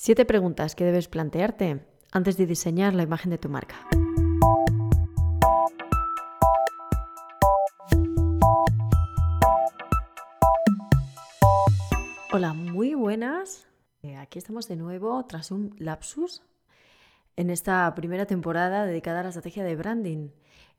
Siete preguntas que debes plantearte antes de diseñar la imagen de tu marca. Hola, muy buenas. Eh, aquí estamos de nuevo tras un lapsus en esta primera temporada dedicada a la estrategia de branding.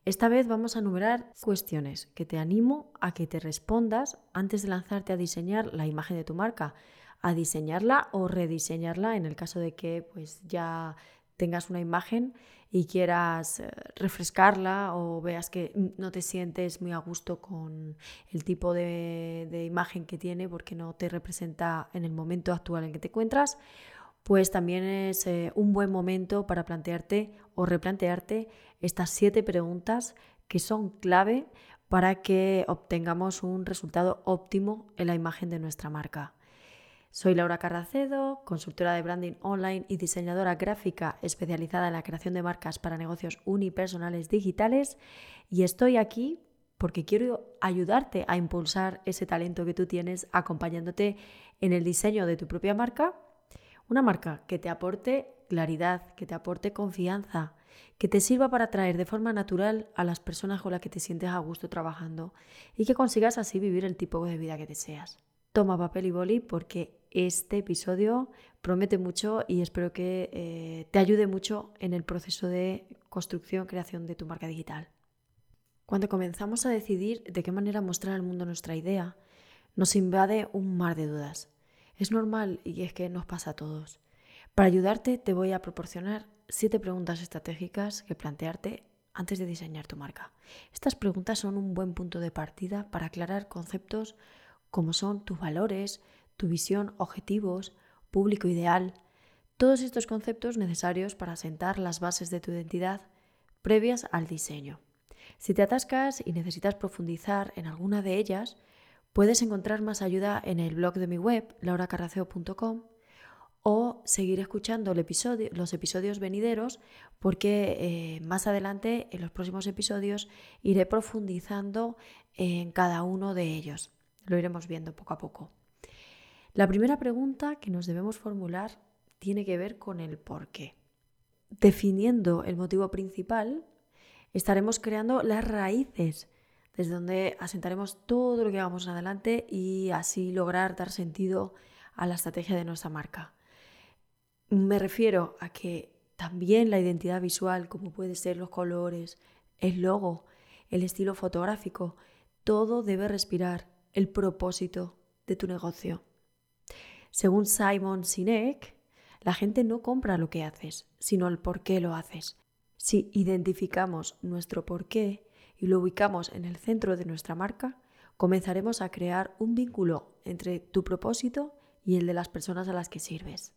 Esta vez vamos a enumerar cuestiones que te animo a que te respondas antes de lanzarte a diseñar la imagen de tu marca a diseñarla o rediseñarla en el caso de que pues ya tengas una imagen y quieras eh, refrescarla o veas que no te sientes muy a gusto con el tipo de, imagen que tiene porque no te representa en el momento actual en que te encuentras, pues también es eh, un buen momento para plantearte o replantearte estas siete preguntas que son clave para que obtengamos un resultado óptimo en la imagen de nuestra marca. Soy Laura Carracedo, consultora de branding online y diseñadora gráfica especializada en la creación de marcas para negocios unipersonales digitales y estoy aquí porque quiero ayudarte a impulsar ese talento que tú tienes acompañándote en el diseño de tu propia marca, una marca que te aporte claridad, que te aporte confianza, que te sirva para atraer de forma natural a las personas con las que te sientes a gusto trabajando y que consigas así vivir el tipo de vida que deseas. Toma papel y boli porque este episodio promete mucho y espero que eh, te ayude mucho en el proceso de construcción, creación de tu marca digital. Cuando comenzamos a decidir de qué manera mostrar al mundo nuestra idea, nos invade un mar de dudas. Es normal y es que nos pasa a todos. Para ayudarte te voy a proporcionar siete preguntas estratégicas que plantearte antes de diseñar tu marca. Estas preguntas son un buen punto de partida para aclarar conceptos como son tus valores, tu visión, objetivos, público ideal, todos estos conceptos necesarios para sentar las bases de tu identidad previas al diseño. Si te atascas y necesitas profundizar en alguna de ellas, puedes encontrar más ayuda en el blog de mi web, lauracarraceo.com, o seguir escuchando los episodios venideros porque eh, más adelante en los próximos episodios iré profundizando en cada uno de ellos. Lo iremos viendo poco a poco. La primera pregunta que nos debemos formular tiene que ver con el por qué. Definiendo el motivo principal, estaremos creando las raíces desde donde asentaremos todo lo que hagamos adelante y así lograr dar sentido a la estrategia de nuestra marca. Me refiero a que también la identidad visual, como puede ser los colores, el logo, el estilo fotográfico, todo debe respirar el propósito de tu negocio. Según Simon Sinek, la gente no compra lo que haces, sino el por qué lo haces. Si identificamos nuestro por qué y lo ubicamos en el centro de nuestra marca, comenzaremos a crear un vínculo entre tu propósito y el de las personas a las que sirves.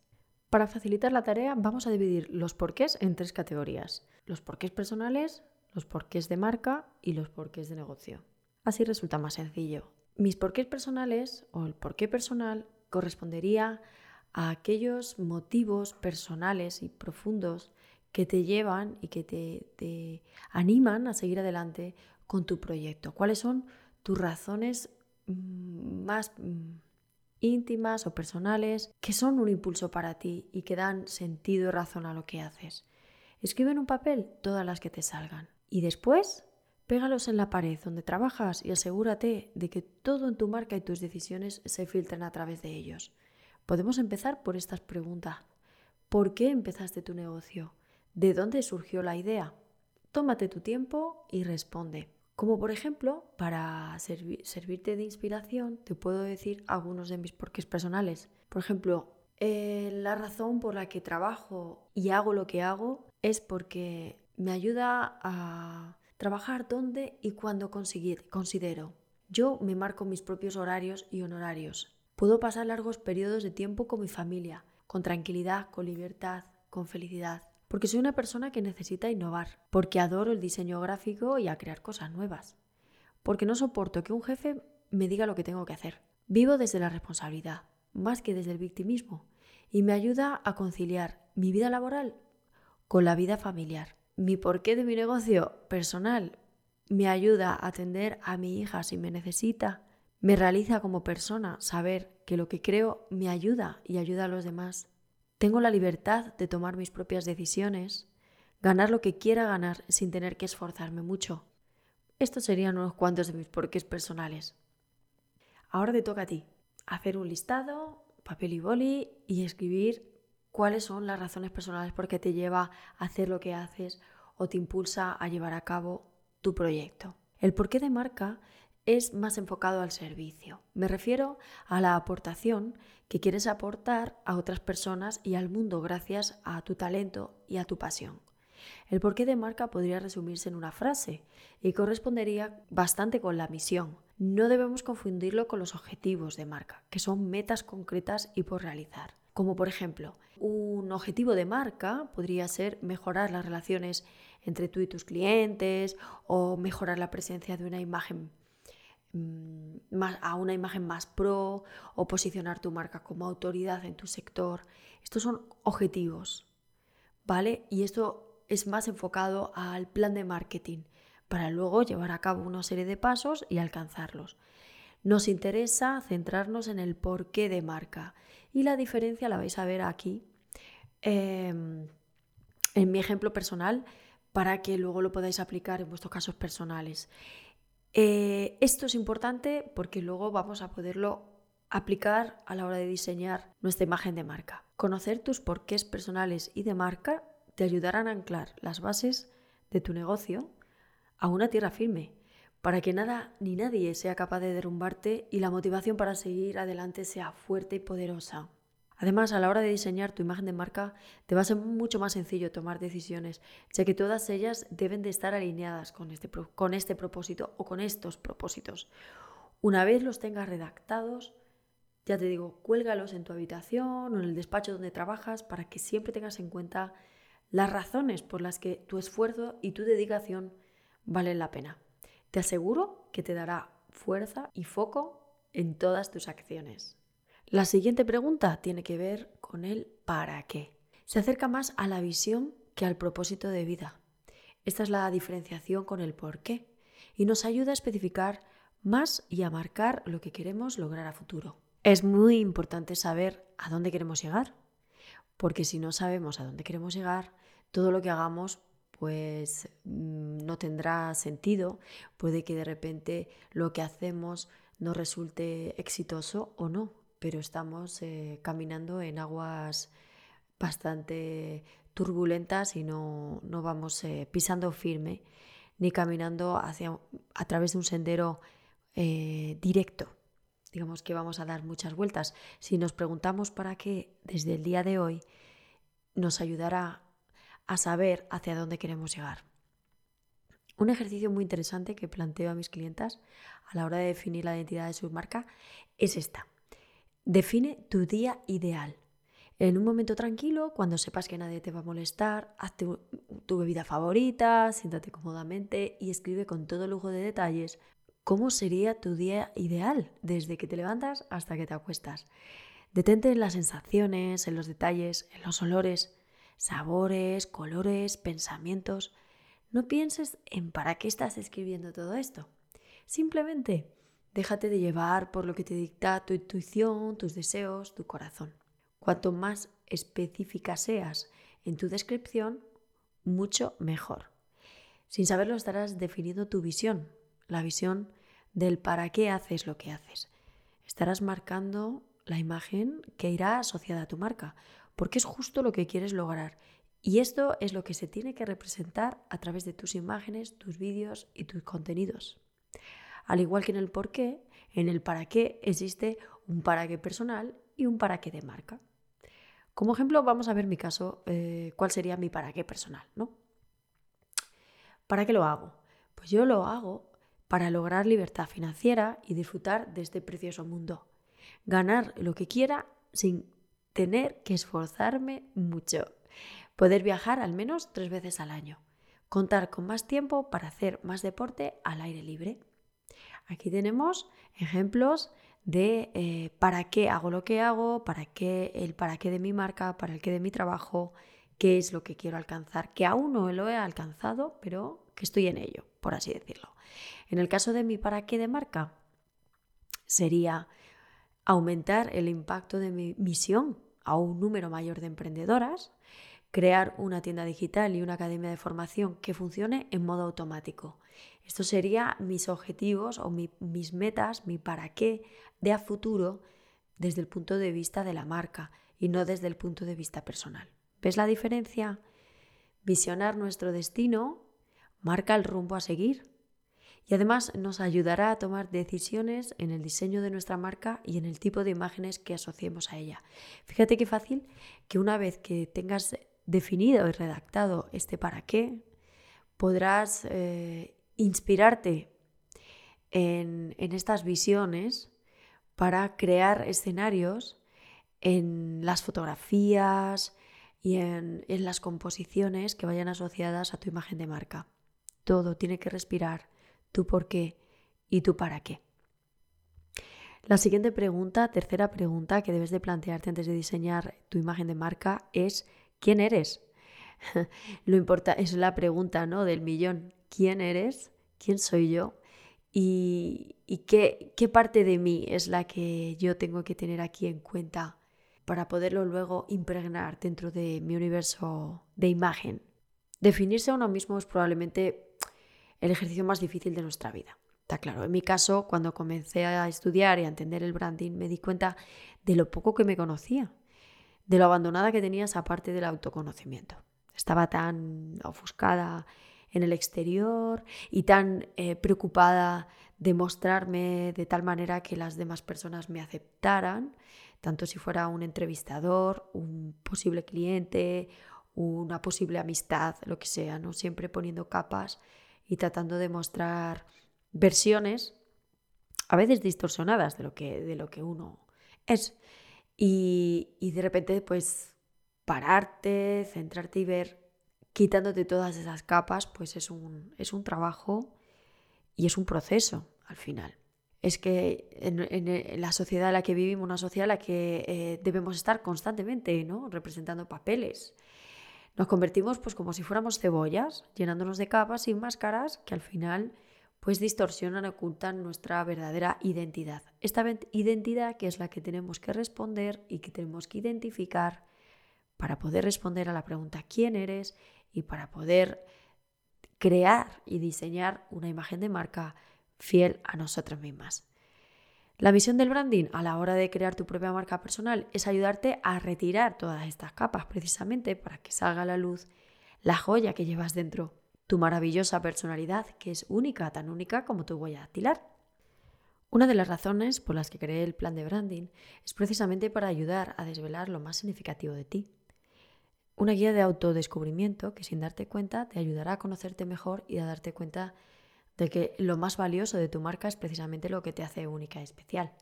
Para facilitar la tarea vamos a dividir los porqués en tres categorías. Los porqués personales, los porqués de marca y los porqués de negocio. Así resulta más sencillo. Mis porqués personales o el porqué personal correspondería a aquellos motivos personales y profundos que te llevan y que te, animan a seguir adelante con tu proyecto. ¿Cuáles son tus razones mm, más mm, íntimas o personales que son un impulso para ti y que dan sentido y razón a lo que haces? Escribe en un papel todas las que te salgan y después Pégalos en la pared donde trabajas y asegúrate de que todo en tu marca y tus decisiones se filtren a través de ellos. Podemos empezar por estas preguntas. ¿Por qué empezaste tu negocio? ¿De dónde surgió la idea? Tómate tu tiempo y responde. Como por ejemplo, para servirte de inspiración, te puedo decir algunos de mis porqués personales. Por ejemplo, eh, la razón por la que trabajo y hago lo que hago es porque me ayuda a Trabajar dónde y cuándo conseguir, considero. Yo me marco mis propios horarios y honorarios. Puedo pasar largos periodos de tiempo con mi familia, con tranquilidad, con libertad, con felicidad. Porque soy una persona que necesita innovar, porque adoro el diseño gráfico y a crear cosas nuevas. Porque no soporto que un jefe me diga lo que tengo que hacer. Vivo desde la responsabilidad, más que desde el victimismo, y me ayuda a conciliar mi vida laboral con la vida familiar mi porqué de mi negocio personal me ayuda a atender a mi hija si me necesita, me realiza como persona saber que lo que creo me ayuda y ayuda a los demás. Tengo la libertad de tomar mis propias decisiones, ganar lo que quiera ganar sin tener que esforzarme mucho. Estos serían unos cuantos de mis porqués personales. Ahora te toca a ti hacer un listado, papel y boli y escribir cuáles son las razones personales por qué te lleva a hacer lo que haces o te impulsa a llevar a cabo tu proyecto. El porqué de marca es más enfocado al servicio. Me refiero a la aportación que quieres aportar a otras personas y al mundo gracias a tu talento y a tu pasión. El porqué de marca podría resumirse en una frase y correspondería bastante con la misión. No debemos confundirlo con los objetivos de marca, que son metas concretas y por realizar. Como por ejemplo, un objetivo de marca podría ser mejorar las relaciones entre tú y tus clientes o mejorar la presencia de una imagen mm, más, a una imagen más pro o posicionar tu marca como autoridad en tu sector. Estos son objetivos, ¿vale? Y esto es más enfocado al plan de marketing para luego llevar a cabo una serie de pasos y alcanzarlos. Nos interesa centrarnos en el porqué de marca y la diferencia la vais a ver aquí em, en mi ejemplo personal para que luego lo podáis aplicar en vuestros casos personales. Eh, esto es importante porque luego vamos a poderlo aplicar a la hora de diseñar nuestra imagen de marca. Conocer tus porqués personales y de marca te ayudarán a anclar las bases de tu negocio a una tierra firme para que nada ni nadie sea capaz de derrumbarte y la motivación para seguir adelante sea fuerte y poderosa. Además, a la hora de diseñar tu imagen de marca, te va a ser mucho más sencillo tomar decisiones, ya que todas ellas deben de estar alineadas con este, con este propósito o con estos propósitos. Una vez los tengas redactados, ya te digo, cuélgalos en tu habitación o en el despacho donde trabajas para que siempre tengas en cuenta las razones por las que tu esfuerzo y tu dedicación valen la pena. Te aseguro que te dará fuerza y foco en todas tus acciones. La siguiente pregunta tiene que ver con el para qué. Se acerca más a la visión que al propósito de vida. Esta es la diferenciación con el por qué y nos ayuda a especificar más y a marcar lo que queremos lograr a futuro. Es muy importante saber a dónde queremos llegar, porque si no sabemos a dónde queremos llegar, todo lo que hagamos pues mm, no tendrá sentido, puede que de repente lo que hacemos no resulte exitoso o no, pero estamos eh, caminando en aguas bastante turbulentas y no, vamos eh, pisando firme ni caminando hacia, a través de un sendero eh, directo. Digamos que vamos a dar muchas vueltas. Si nos preguntamos para qué desde el día de hoy, nos ayudará a saber hacia dónde queremos llegar. Un ejercicio muy interesante que planteo a mis clientas a la hora de definir la identidad de su marca es esta. Define tu día ideal. En un momento tranquilo, cuando sepas que nadie te va a molestar, hazte tu bebida favorita, siéntate cómodamente y escribe con todo lujo de detalles cómo sería tu día ideal desde que te levantas hasta que te acuestas. Detente en las sensaciones, en los detalles, en los olores sabores, colores, pensamientos. No pienses en para qué estás escribiendo todo esto. Simplemente déjate de llevar por lo que te dicta tu intuición, tus deseos, tu corazón. Cuanto más específica seas en tu descripción, mucho mejor. Sin saberlo estarás definiendo tu visión, la visión del para qué haces lo que haces. Estarás marcando la imagen que irá asociada a tu marca porque es justo lo que quieres lograr. Y esto es lo que se tiene que representar a través de tus imágenes, tus vídeos y tus contenidos. Al igual que en el por qué, en el para qué existe un para qué personal y un para qué de marca. Como ejemplo, vamos a ver mi caso, eh, cuál sería mi para qué personal, ¿no? ¿Para qué lo hago? Pues yo lo hago para lograr libertad financiera y disfrutar de este precioso mundo. Ganar lo que quiera sin tener que esforzarme mucho, poder viajar al menos tres veces al año, contar con más tiempo para hacer más deporte al aire libre. Aquí tenemos ejemplos de eh, para qué hago lo que hago, para qué el para qué de mi marca, para el qué de mi trabajo, qué es lo que quiero alcanzar, que aún no lo he alcanzado, pero que estoy en ello, por así decirlo. En el caso de mi para qué de marca, sería aumentar el impacto de mi misión a un número mayor de emprendedoras, crear una tienda digital y una academia de formación que funcione en modo automático. Estos serían mis objetivos o mis metas, mi para qué de a futuro desde el punto de vista de la marca y no desde el punto de vista personal. ¿Ves la diferencia? Visionar nuestro destino marca el rumbo a seguir y además nos ayudará a tomar decisiones en el diseño de nuestra marca y en el tipo de imágenes que asociemos a ella. Fíjate qué fácil que una vez que tengas definido y redactado este para qué, podrás eh, inspirarte en, estas visiones para crear escenarios en las fotografías y en, en las composiciones que vayan asociadas a tu imagen de marca. Todo tiene que respirar tu por qué y tu para qué. La siguiente pregunta, tercera pregunta que debes de plantearte antes de diseñar tu imagen de marca es ¿quién eres? Lo importa es la pregunta, ¿no? del millón. ¿Quién eres? ¿Quién soy yo? ¿Y, qué, qué parte de mí es la que yo tengo que tener aquí en cuenta para poderlo luego impregnar dentro de mi universo de imagen? Definirse a uno mismo es probablemente el ejercicio más difícil de nuestra vida. Está claro. En mi caso, cuando comencé a estudiar y a entender el branding, me di cuenta de lo poco que me conocía, de lo abandonada que tenía esa parte del autoconocimiento. Estaba tan ofuscada en el exterior y tan eh, preocupada de mostrarme de tal manera que las demás personas me aceptaran, tanto si fuera un entrevistador, un posible cliente, una posible amistad, lo que sea, ¿no? Siempre poniendo capas y tratando de mostrar versiones a veces distorsionadas de lo que, de lo que uno es. Y, y de repente, pues, pararte, centrarte y ver, quitándote todas esas capas, pues es un, es un trabajo y es un proceso al final. Es que en, la sociedad en la que vivimos, una sociedad en la que eh, debemos estar constantemente, ¿no? Representando papeles, nos convertimos pues como si fuéramos cebollas, llenándonos de capas y máscaras que al final pues distorsionan, ocultan nuestra verdadera identidad. Esta identidad que es la que tenemos que responder y que tenemos que identificar para poder responder a la pregunta ¿quién eres? y para poder crear y diseñar una imagen de marca fiel a nosotras mismas. La misión del branding a la hora de crear tu propia marca personal es ayudarte a retirar todas estas capas precisamente para que salga a la luz la joya que llevas dentro, tu maravillosa personalidad que es única, tan única como tu huella dactilar. Una de las razones por las que creé el plan de branding es precisamente para ayudar a desvelar lo más significativo de ti. Una guía de autodescubrimiento que sin darte cuenta te ayudará a conocerte mejor y a darte cuenta de que lo más valioso de tu marca es precisamente lo que te hace única y especial.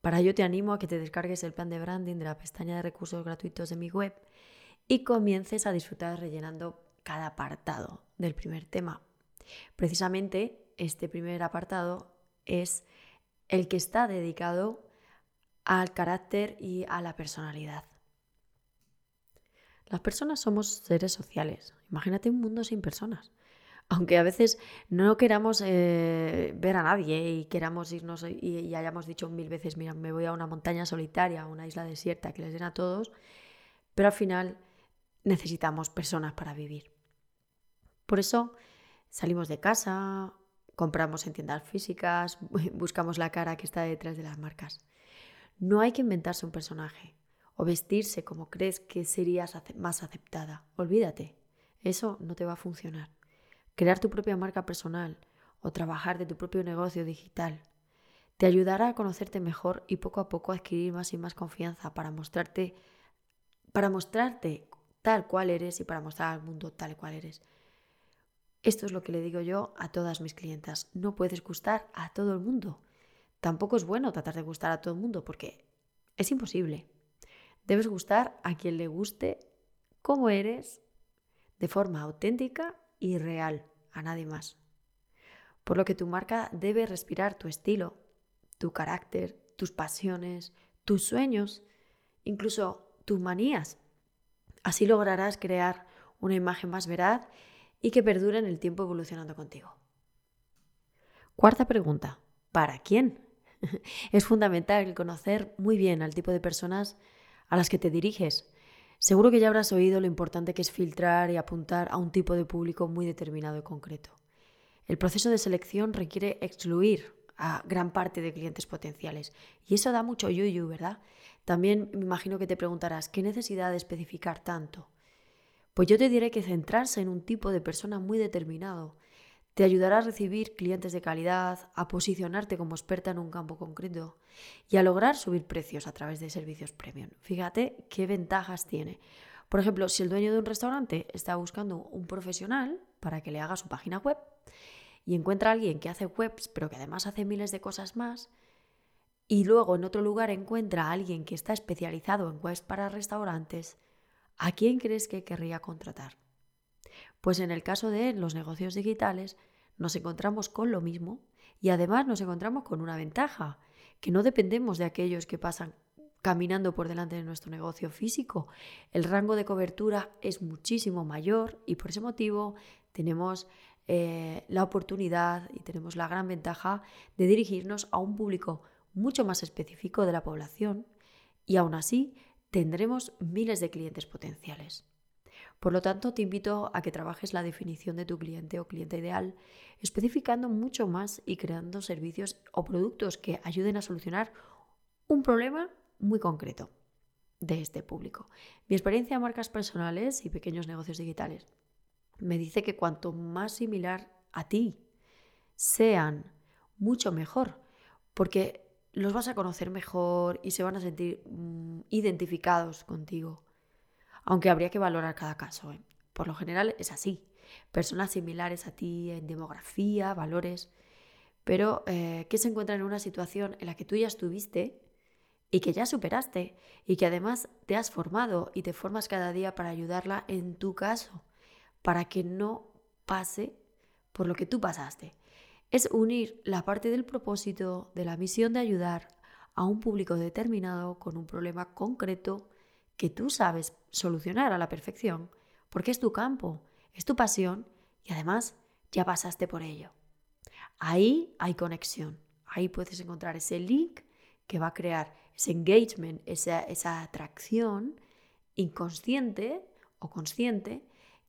Para ello te animo a que te descargues el plan de branding de la pestaña de recursos gratuitos de mi web y comiences a disfrutar rellenando cada apartado del primer tema. Precisamente este primer apartado es el que está dedicado al carácter y a la personalidad. Las personas somos seres sociales. Imagínate un mundo sin personas aunque a veces no queramos eh, ver a nadie y queramos irnos y, hayamos dicho mil veces, mira, me voy a una montaña solitaria, a una isla desierta que les den a todos, pero al final necesitamos personas para vivir. Por eso salimos de casa, compramos en tiendas físicas, buscamos la cara que está detrás de las marcas. No hay que inventarse un personaje o vestirse como crees que serías más aceptada. Olvídate, eso no te va a funcionar crear tu propia marca personal o trabajar de tu propio negocio digital. Te ayudará a conocerte mejor y poco a poco adquirir más y más confianza para mostrarte para mostrarte tal cual eres y para mostrar al mundo tal cual eres. Esto es lo que le digo yo a todas mis clientas. No puedes gustar a todo el mundo. Tampoco es bueno tratar de gustar a todo el mundo porque es imposible. Debes gustar a quien le guste cómo eres de forma auténtica y real a nadie más. Por lo que tu marca debe respirar tu estilo, tu carácter, tus pasiones, tus sueños, incluso tus manías. Así lograrás crear una imagen más veraz y que perdure en el tiempo evolucionando contigo. Cuarta pregunta, ¿para quién? es fundamental conocer muy bien al tipo de personas a las que te diriges. Seguro que ya habrás oído lo importante que es filtrar y apuntar a un tipo de público muy determinado y concreto. El proceso de selección requiere excluir a gran parte de clientes potenciales y eso da mucho yuyu, ¿verdad? También me imagino que te preguntarás, ¿qué necesidad de especificar tanto? Pues yo te diré que centrarse en un tipo de persona muy determinado te ayudará a recibir clientes de calidad, a posicionarte como experta en un campo concreto y a lograr subir precios a través de servicios premium. Fíjate qué ventajas tiene. Por ejemplo, si el dueño de un restaurante está buscando un profesional para que le haga su página web y encuentra a alguien que hace webs pero que además hace miles de cosas más, y luego en otro lugar encuentra a alguien que está especializado en webs para restaurantes, ¿a quién crees que querría contratar? Pues en el caso de los negocios digitales, nos encontramos con lo mismo y además nos encontramos con una ventaja, que no dependemos de aquellos que pasan caminando por delante de nuestro negocio físico. El rango de cobertura es muchísimo mayor y por ese motivo tenemos eh, la oportunidad y tenemos la gran ventaja de dirigirnos a un público mucho más específico de la población y aún así tendremos miles de clientes potenciales. Por lo tanto, te invito a que trabajes la definición de tu cliente o cliente ideal, especificando mucho más y creando servicios o productos que ayuden a solucionar un problema muy concreto de este público. Mi experiencia en marcas personales y pequeños negocios digitales me dice que cuanto más similar a ti sean, mucho mejor, porque los vas a conocer mejor y se van a sentir mm, identificados contigo aunque habría que valorar cada caso. ¿eh? Por lo general es así. Personas similares a ti en demografía, valores, pero eh, que se encuentran en una situación en la que tú ya estuviste y que ya superaste y que además te has formado y te formas cada día para ayudarla en tu caso, para que no pase por lo que tú pasaste. Es unir la parte del propósito, de la misión de ayudar a un público determinado con un problema concreto que tú sabes solucionar a la perfección, porque es tu campo, es tu pasión y además ya pasaste por ello. Ahí hay conexión, ahí puedes encontrar ese link que va a crear ese engagement, esa, atracción inconsciente o consciente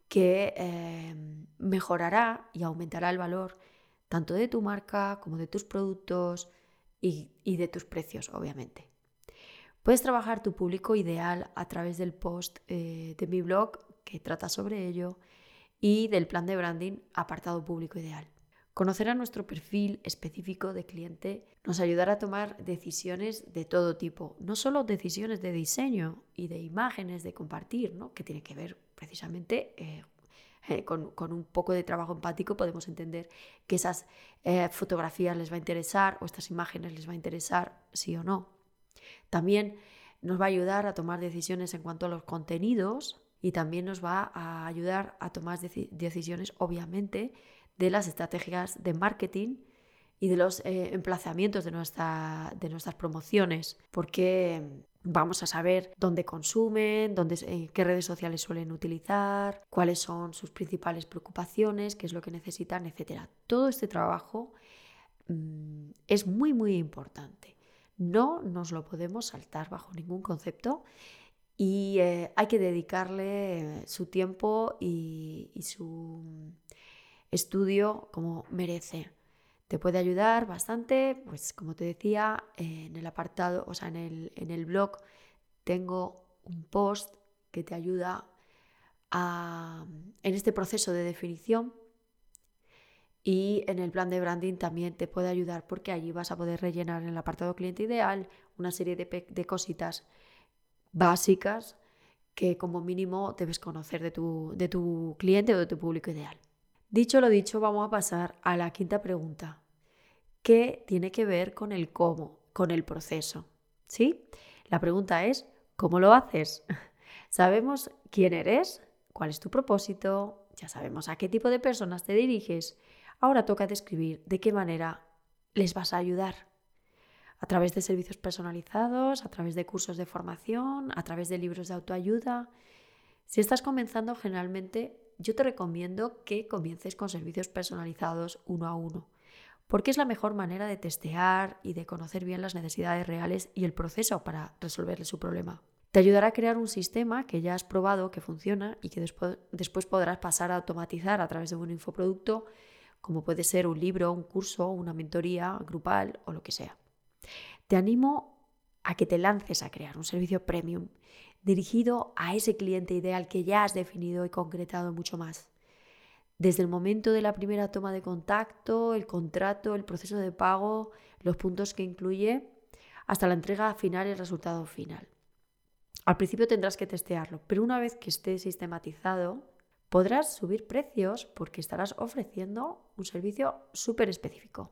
que eh, mejorará y aumentará el valor tanto de tu marca como de tus productos y de tus precios, obviamente. Puedes trabajar tu público ideal a través del post eh, de mi blog que trata sobre ello y del plan de branding apartado público ideal. Conocer a nuestro perfil específico de cliente nos ayudará a tomar decisiones de todo tipo, no solo decisiones de diseño y de imágenes, de compartir, ¿no? que tiene que ver precisamente eh, eh, con, un poco de trabajo empático podemos entender que esas fotografías les va a interesar o estas imágenes les va a interesar, sí o no. También nos va a ayudar a tomar decisiones en cuanto a los contenidos y también nos va a ayudar a tomar decisiones, obviamente, de las estrategias de marketing y de los eh, emplazamientos de, nuestra, de nuestras promociones, porque vamos a saber dónde consumen, dónde, eh, qué redes sociales suelen utilizar, cuáles son sus principales preocupaciones, qué es lo que necesitan, etc. Todo este trabajo mm, es muy, muy importante. No nos lo podemos saltar bajo ningún concepto y eh, hay que dedicarle su tiempo y, su estudio como merece. Te puede ayudar bastante, pues como te decía, en el apartado, o sea, en el, en el blog tengo un post que te ayuda a, en este proceso de definición y en el plan de branding también te puede ayudar porque allí vas a poder rellenar en el apartado cliente ideal una serie de, cositas básicas que como mínimo debes conocer de tu, de tu cliente o de tu público ideal. Dicho lo dicho, vamos a pasar a la quinta pregunta, ¿Qué tiene que ver con el cómo, con el proceso. ¿Sí? La pregunta es, ¿cómo lo haces? Sabemos quién eres, cuál es tu propósito, ya sabemos a qué tipo de personas te diriges Ahora toca describir de qué manera les vas a ayudar. A través de servicios personalizados, a través de cursos de formación, a través de libros de autoayuda. Si estás comenzando, generalmente yo te recomiendo que comiences con servicios personalizados uno a uno, porque es la mejor manera de testear y de conocer bien las necesidades reales y el proceso para resolverle su problema. Te ayudará a crear un sistema que ya has probado que funciona y que después, después podrás pasar a automatizar a través de un infoproducto, como puede ser un libro, un curso, una mentoría grupal o lo que sea. Te animo a que te lances a crear un servicio premium dirigido a ese cliente ideal que ya has definido y concretado mucho más. Desde el momento de la primera toma de contacto, el contrato, el proceso de pago, los puntos que incluye, hasta la entrega final y el resultado final. Al principio tendrás que testearlo, pero una vez que esté sistematizado, podrás subir precios porque estarás ofreciendo un servicio súper específico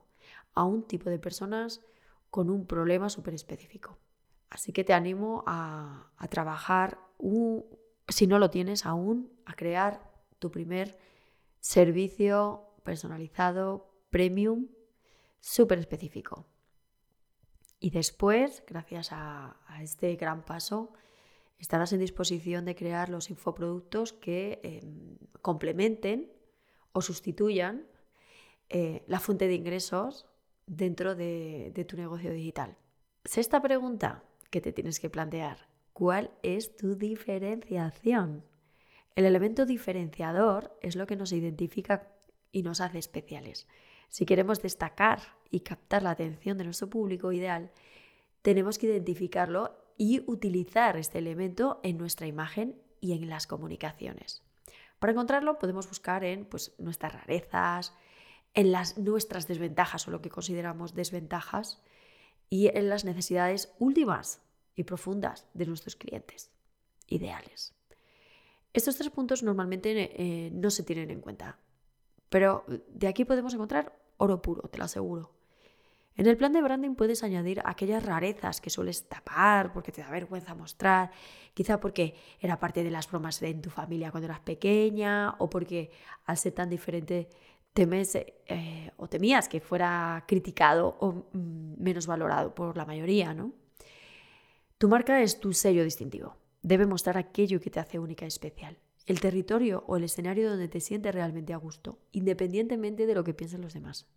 a un tipo de personas con un problema súper específico. Así que te animo a, trabajar, si no lo tienes aún, a crear tu primer servicio personalizado, premium, súper específico. Y después, gracias a, este gran paso, estarás en disposición de crear los infoproductos que em, complementen o sustituyan eh, la fuente de ingresos dentro de, de tu negocio digital. Sexta pregunta que te tienes que plantear. ¿Cuál es tu diferenciación? El elemento diferenciador es lo que nos identifica y nos hace especiales. Si queremos destacar y captar la atención de nuestro público ideal, tenemos que identificarlo y utilizar este elemento en nuestra imagen y en las comunicaciones. Para encontrarlo podemos buscar en pues, nuestras rarezas, en las, nuestras desventajas o lo que consideramos desventajas y en las necesidades últimas y profundas de nuestros clientes ideales. Estos tres puntos normalmente eh, no se tienen en cuenta, pero de aquí podemos encontrar oro puro, te lo aseguro. En el plan de branding puedes añadir aquellas rarezas que sueles tapar porque te da vergüenza mostrar, quizá porque era parte de las bromas en tu familia cuando eras pequeña o porque al ser tan diferente temes eh, o temías que fuera criticado o mm, menos valorado por la mayoría, ¿no? Tu marca es tu sello distintivo. Debe mostrar aquello que te hace única y especial. El territorio o el escenario donde te sientes realmente a gusto, independientemente de lo que piensen los demás.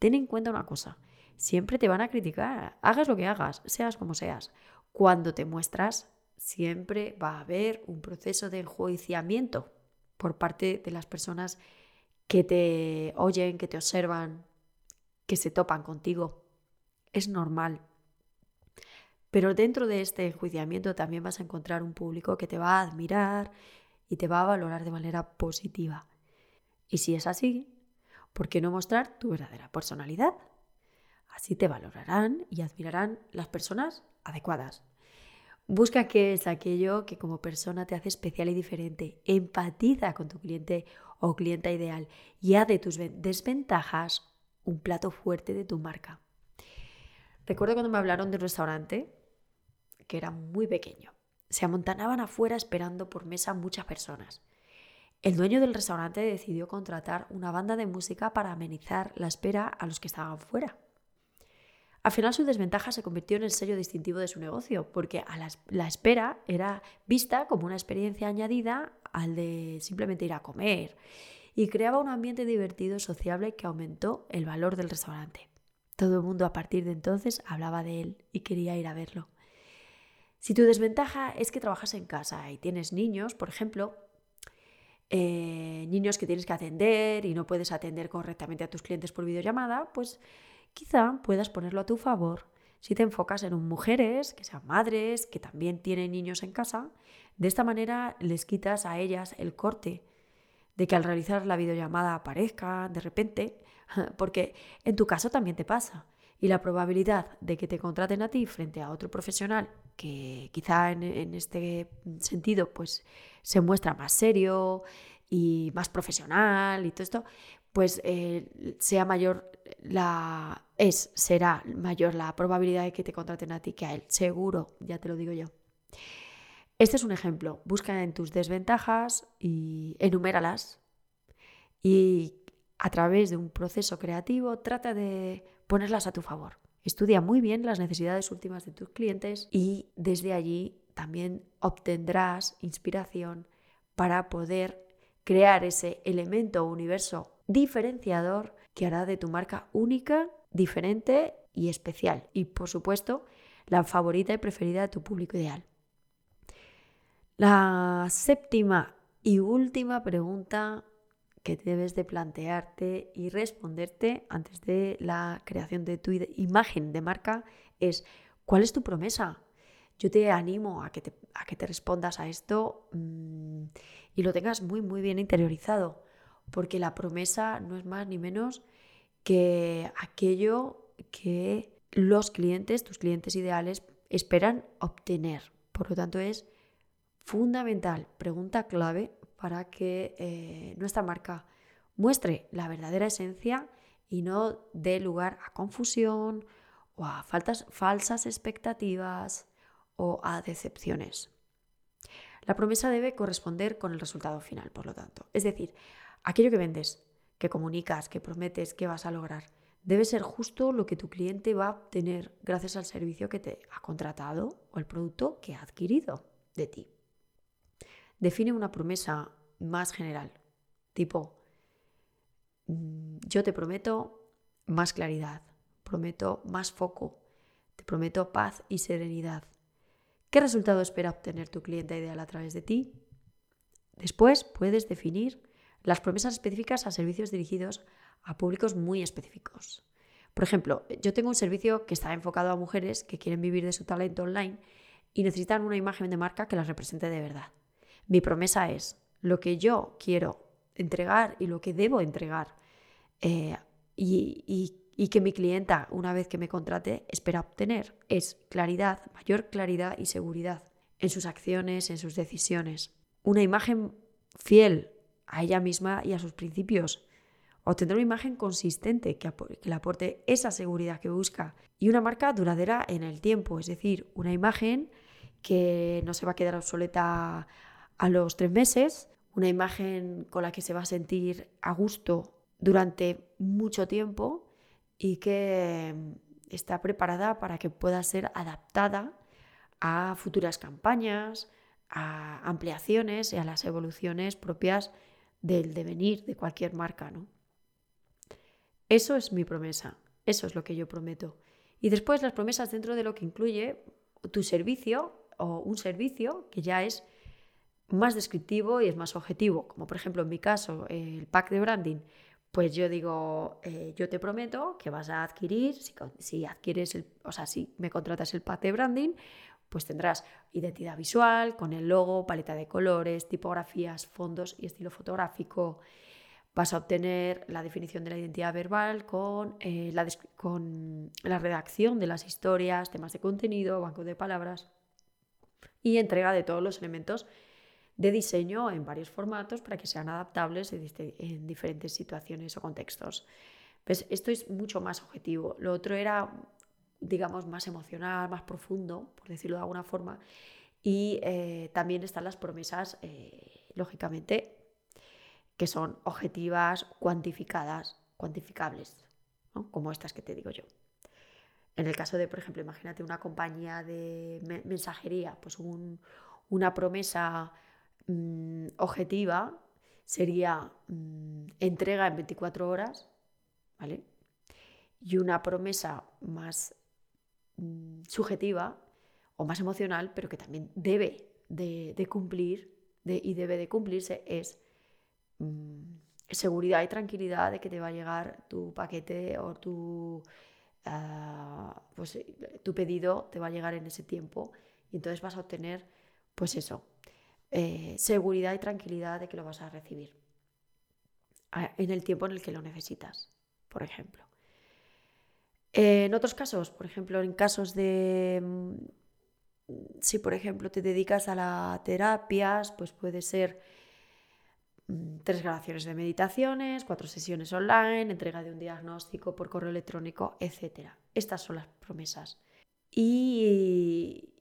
Ten en cuenta una cosa, siempre te van a criticar, hagas lo que hagas, seas como seas. Cuando te muestras, siempre va a haber un proceso de enjuiciamiento por parte de las personas que te oyen, que te observan, que se topan contigo. Es normal. Pero dentro de este enjuiciamiento también vas a encontrar un público que te va a admirar y te va a valorar de manera positiva. Y si es así, ¿por qué no mostrar tu verdadera personalidad? Así te valorarán y admirarán las personas adecuadas. Busca qué es aquello que como persona te hace especial y diferente. Empatiza con tu cliente o clienta ideal y haz de tus desventajas un plato fuerte de tu marca. Recuerdo cuando me hablaron de un restaurante que era muy pequeño. Se amontanaban afuera esperando por mesa muchas personas. El dueño del restaurante decidió contratar una banda de música para amenizar la espera a los que estaban fuera. Al final su desventaja se convirtió en el sello distintivo de su negocio, porque a la, espera era vista como una experiencia añadida al de simplemente ir a comer y creaba un ambiente divertido y sociable que aumentó el valor del restaurante. Todo el mundo a partir de entonces hablaba de él y quería ir a verlo. Si tu desventaja es que trabajas en casa y tienes niños, por ejemplo, eh, niños que tienes que atender y no puedes atender correctamente a tus clientes por videollamada, pues quizá puedas ponerlo a tu favor si te enfocas en mujeres, que sean madres, que también tienen niños en casa. De esta manera les quitas a ellas el corte de que al realizar la videollamada aparezca de repente, porque en tu caso también te pasa. Y la probabilidad de que te contraten a ti frente a otro profesional que quizá en, este sentido pues se muestra más serio y más profesional y todo esto, pues eh, sea mayor la es será mayor la probabilidad de que te contraten a ti que a él, seguro, ya te lo digo yo. Este es un ejemplo. Busca en tus desventajas y enuméralas y a través de un proceso creativo trata de ponerlas a tu favor. Estudia muy bien las necesidades últimas de tus clientes y desde allí también obtendrás inspiración para poder crear ese elemento universo diferenciador que hará de tu marca única, diferente y especial. Y por supuesto, la favorita y preferida de tu público ideal. La séptima y última pregunta que debes de plantearte y responderte antes de la creación de tu imagen de marca es ¿cuál es tu promesa? Yo te animo a que te, respondas a esto mm, y lo tengas muy muy bien interiorizado, porque la promesa no es más ni menos que aquello que los clientes, tus clientes ideales, esperan obtener. Por lo tanto, es fundamental, pregunta clave para que eh, nuestra marca muestre la verdadera esencia y no dé lugar a confusión o a falsas expectativas o a decepciones. La promesa debe corresponder con el resultado final, por lo tanto. Es decir, aquello que vendes, que comunicas, que prometes, que vas a lograr, debe ser justo lo que tu cliente va a obtener gracias al servicio que te ha contratado o el producto que ha adquirido de ti. Define una promesa más general, tipo, mm, yo te prometo más claridad, prometo más foco, te prometo paz y serenidad. ¿Qué resultado espera obtener tu cliente ideal a través de ti? Después puedes definir las promesas específicas a servicios dirigidos a públicos muy específicos. Por ejemplo, yo tengo un servicio que está enfocado a mujeres que quieren vivir de su talento online y necesitan una imagen de marca que las represente de verdad. Mi promesa es lo que yo quiero entregar y lo que debo entregar eh, y, y que mi clienta, una vez que me contrate, espera obtener es claridad, mayor claridad y seguridad en sus acciones, en sus decisiones. Una imagen fiel a ella misma y a sus principios. Obtendrá una imagen consistente que, le aporte esa seguridad que busca. Y una marca duradera en el tiempo, es decir, una imagen que no se va a quedar obsoleta a los tres meses, una imagen con la que se va a sentir a gusto durante mucho tiempo y que mm, está preparada para que pueda ser adaptada a futuras campañas, a ampliaciones y a las evoluciones propias del devenir de cualquier marca. ¿no? Eso es mi promesa, eso es lo que yo prometo. Y después las promesas dentro de lo que incluye tu servicio o un servicio que ya es más descriptivo y es más objetivo, como por ejemplo en mi caso el pack de branding, pues yo digo, eh, yo te prometo que vas a adquirir, si, adquieres, el, o sea, si me contratas el pack de branding, pues tendrás identidad visual con el logo, paleta de colores, tipografías, fondos y estilo fotográfico. Vas a obtener la definición de la identidad verbal con, eh, la, con la redacción de las historias, temas de contenido, banco de palabras y entrega de todos los elementos de diseño en varios formatos para que sean adaptables en diferentes situaciones o contextos. Esto es mucho más objetivo. Lo otro era, digamos, más emocional, más profundo, por decirlo de alguna forma. Y eh, también están las promesas, eh, lógicamente, que son objetivas, cuantificadas, cuantificables, como estas que te digo yo. En el caso de, por ejemplo, imagínate una compañía de mensajería, pues una promesa Mm, objetiva sería mm, entrega en 24 horas, ¿vale? Y una promesa más mm, subjetiva o más emocional, pero que también debe de, cumplir y debe de cumplirse, es seguridad y tranquilidad de que te va a llegar tu paquete o tu, ah, pues, tu pedido te va a llegar en ese tiempo y entonces vas a obtener, pues eso, eh, seguridad y tranquilidad de que lo vas a recibir en el tiempo en el que lo necesitas, por ejemplo. En otros casos, por ejemplo, en casos de, mm, si por ejemplo te dedicas a las terapias, pues puede ser mm, tres grabaciones de meditaciones, cuatro sesiones online, entrega de un diagnóstico por correo electrónico, etc. Estas son las promesas. Y,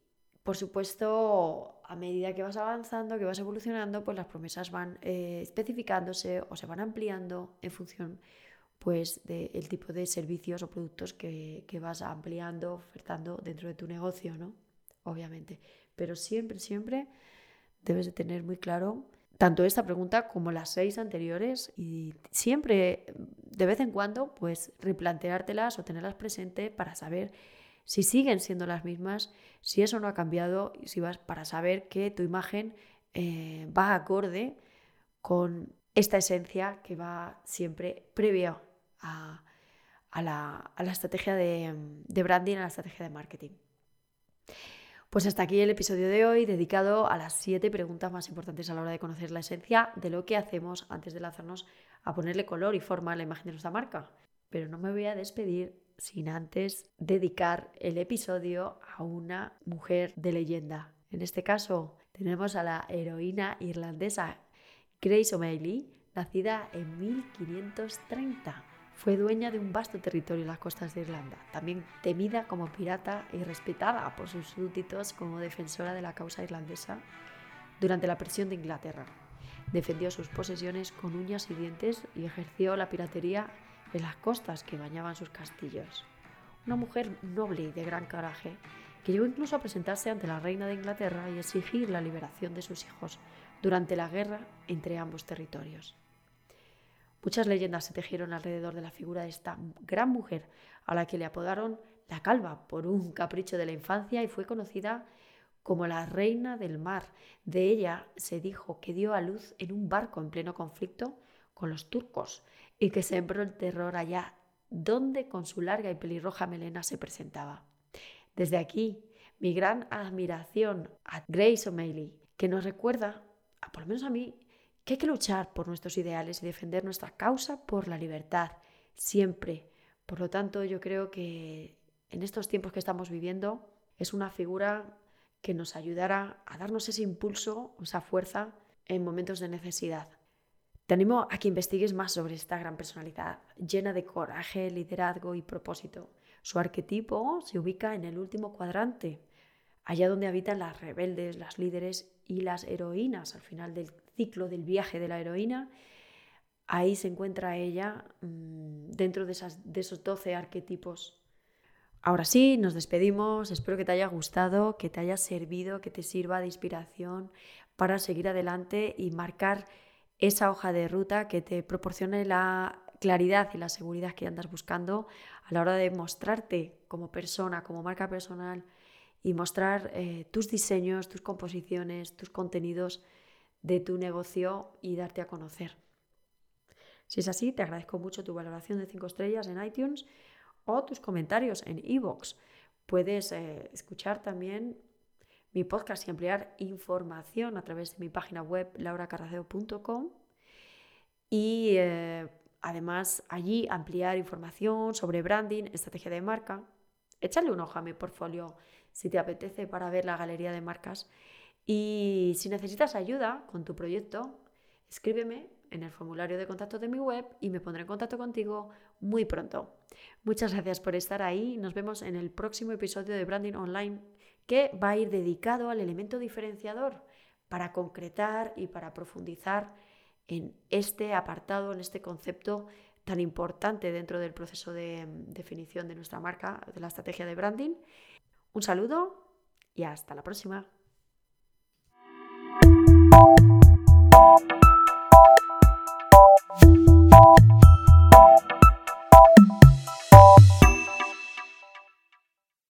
por supuesto, a medida que vas avanzando, que vas evolucionando, pues las promesas van eh, especificándose o se van ampliando en función pues del tipo de servicios o productos que, vas ampliando, ofertando dentro de tu negocio, ¿no? Obviamente. Pero siempre, siempre debes de tener muy claro tanto esta pregunta como las seis anteriores y siempre, de vez en cuando, pues replanteártelas o tenerlas presente para saber si siguen siendo las mismas, si eso no ha cambiado, si vas para saber que tu imagen eh, va acorde con esta esencia que va siempre previa a, la, estrategia de, de branding, a la estrategia de marketing. Pues hasta aquí el episodio de hoy dedicado a las siete preguntas más importantes a la hora de conocer la esencia de lo que hacemos antes de lanzarnos a ponerle color y forma a la imagen de nuestra marca. Pero no me voy a despedir sin antes dedicar el episodio a una mujer de leyenda. En este caso tenemos a la heroína irlandesa Grace O'Malley, nacida en 1530 fue dueña de un vasto territorio en las costas de Irlanda, también temida como pirata y respetada por sus súbditos como defensora de la causa irlandesa durante la presión de Inglaterra. Defendió sus posesiones con uñas y dientes y ejerció la piratería en las costas que bañaban sus castillos. Una mujer noble y de gran coraje que llegó incluso a presentarse ante la reina de Inglaterra y exigir la liberación de sus hijos durante la guerra entre ambos territorios. Muchas leyendas se tejieron alrededor de la figura de esta gran mujer, a la que le apodaron la calva por un capricho de la infancia y fue conocida como la reina del mar. De ella se dijo que dio a luz en un barco en pleno conflicto con los turcos y que sembró el terror allá donde con su larga y pelirroja melena se presentaba. Desde aquí, mi gran admiración a Grace O'Malley, que nos recuerda, a por lo menos a mí, que hay que luchar por nuestros ideales y defender nuestra causa por la libertad, siempre. Por lo tanto, yo creo que en estos tiempos que estamos viviendo es una figura que nos ayudará a darnos ese impulso, esa fuerza en momentos de necesidad. Te animo a que investigues más sobre esta gran personalidad, llena de coraje, liderazgo y propósito. Su arquetipo se ubica en el último cuadrante, allá donde habitan las rebeldes, las líderes y las heroínas al final del ciclo del viaje de la heroína, ahí se encuentra ella mm, dentro de, de esos 12 arquetipos. Ahora sí, nos despedimos, espero que te haya gustado, que te haya servido, que te sirva de inspiración para seguir adelante y marcar esa hoja de ruta que te proporcione la claridad y la seguridad que andas buscando a la hora de mostrarte como persona, como marca personal y mostrar eh, tus diseños, tus composiciones, tus contenidos de tu negocio y darte a conocer. Si es así, te agradezco mucho tu valoración de 5 estrellas en iTunes o tus comentarios en iVoox. Puedes eh, escuchar también mi podcast y ampliar información a través de mi página web lauracarraceo.com y eh, además allí ampliar información sobre branding, estrategia de marca. Échale un ojo a mi portfolio si te apetece para ver la galería de marcas y si necesitas ayuda con tu proyecto, escríbeme en el formulario de contacto de mi web y me pondré en contacto contigo muy pronto. Muchas gracias por estar ahí. Nos vemos en el próximo episodio de Branding Online que va a ir dedicado al elemento diferenciador para concretar y para profundizar en este apartado, en este concepto tan importante dentro del proceso de definición de nuestra marca, de la estrategia de branding. Un saludo y hasta la próxima.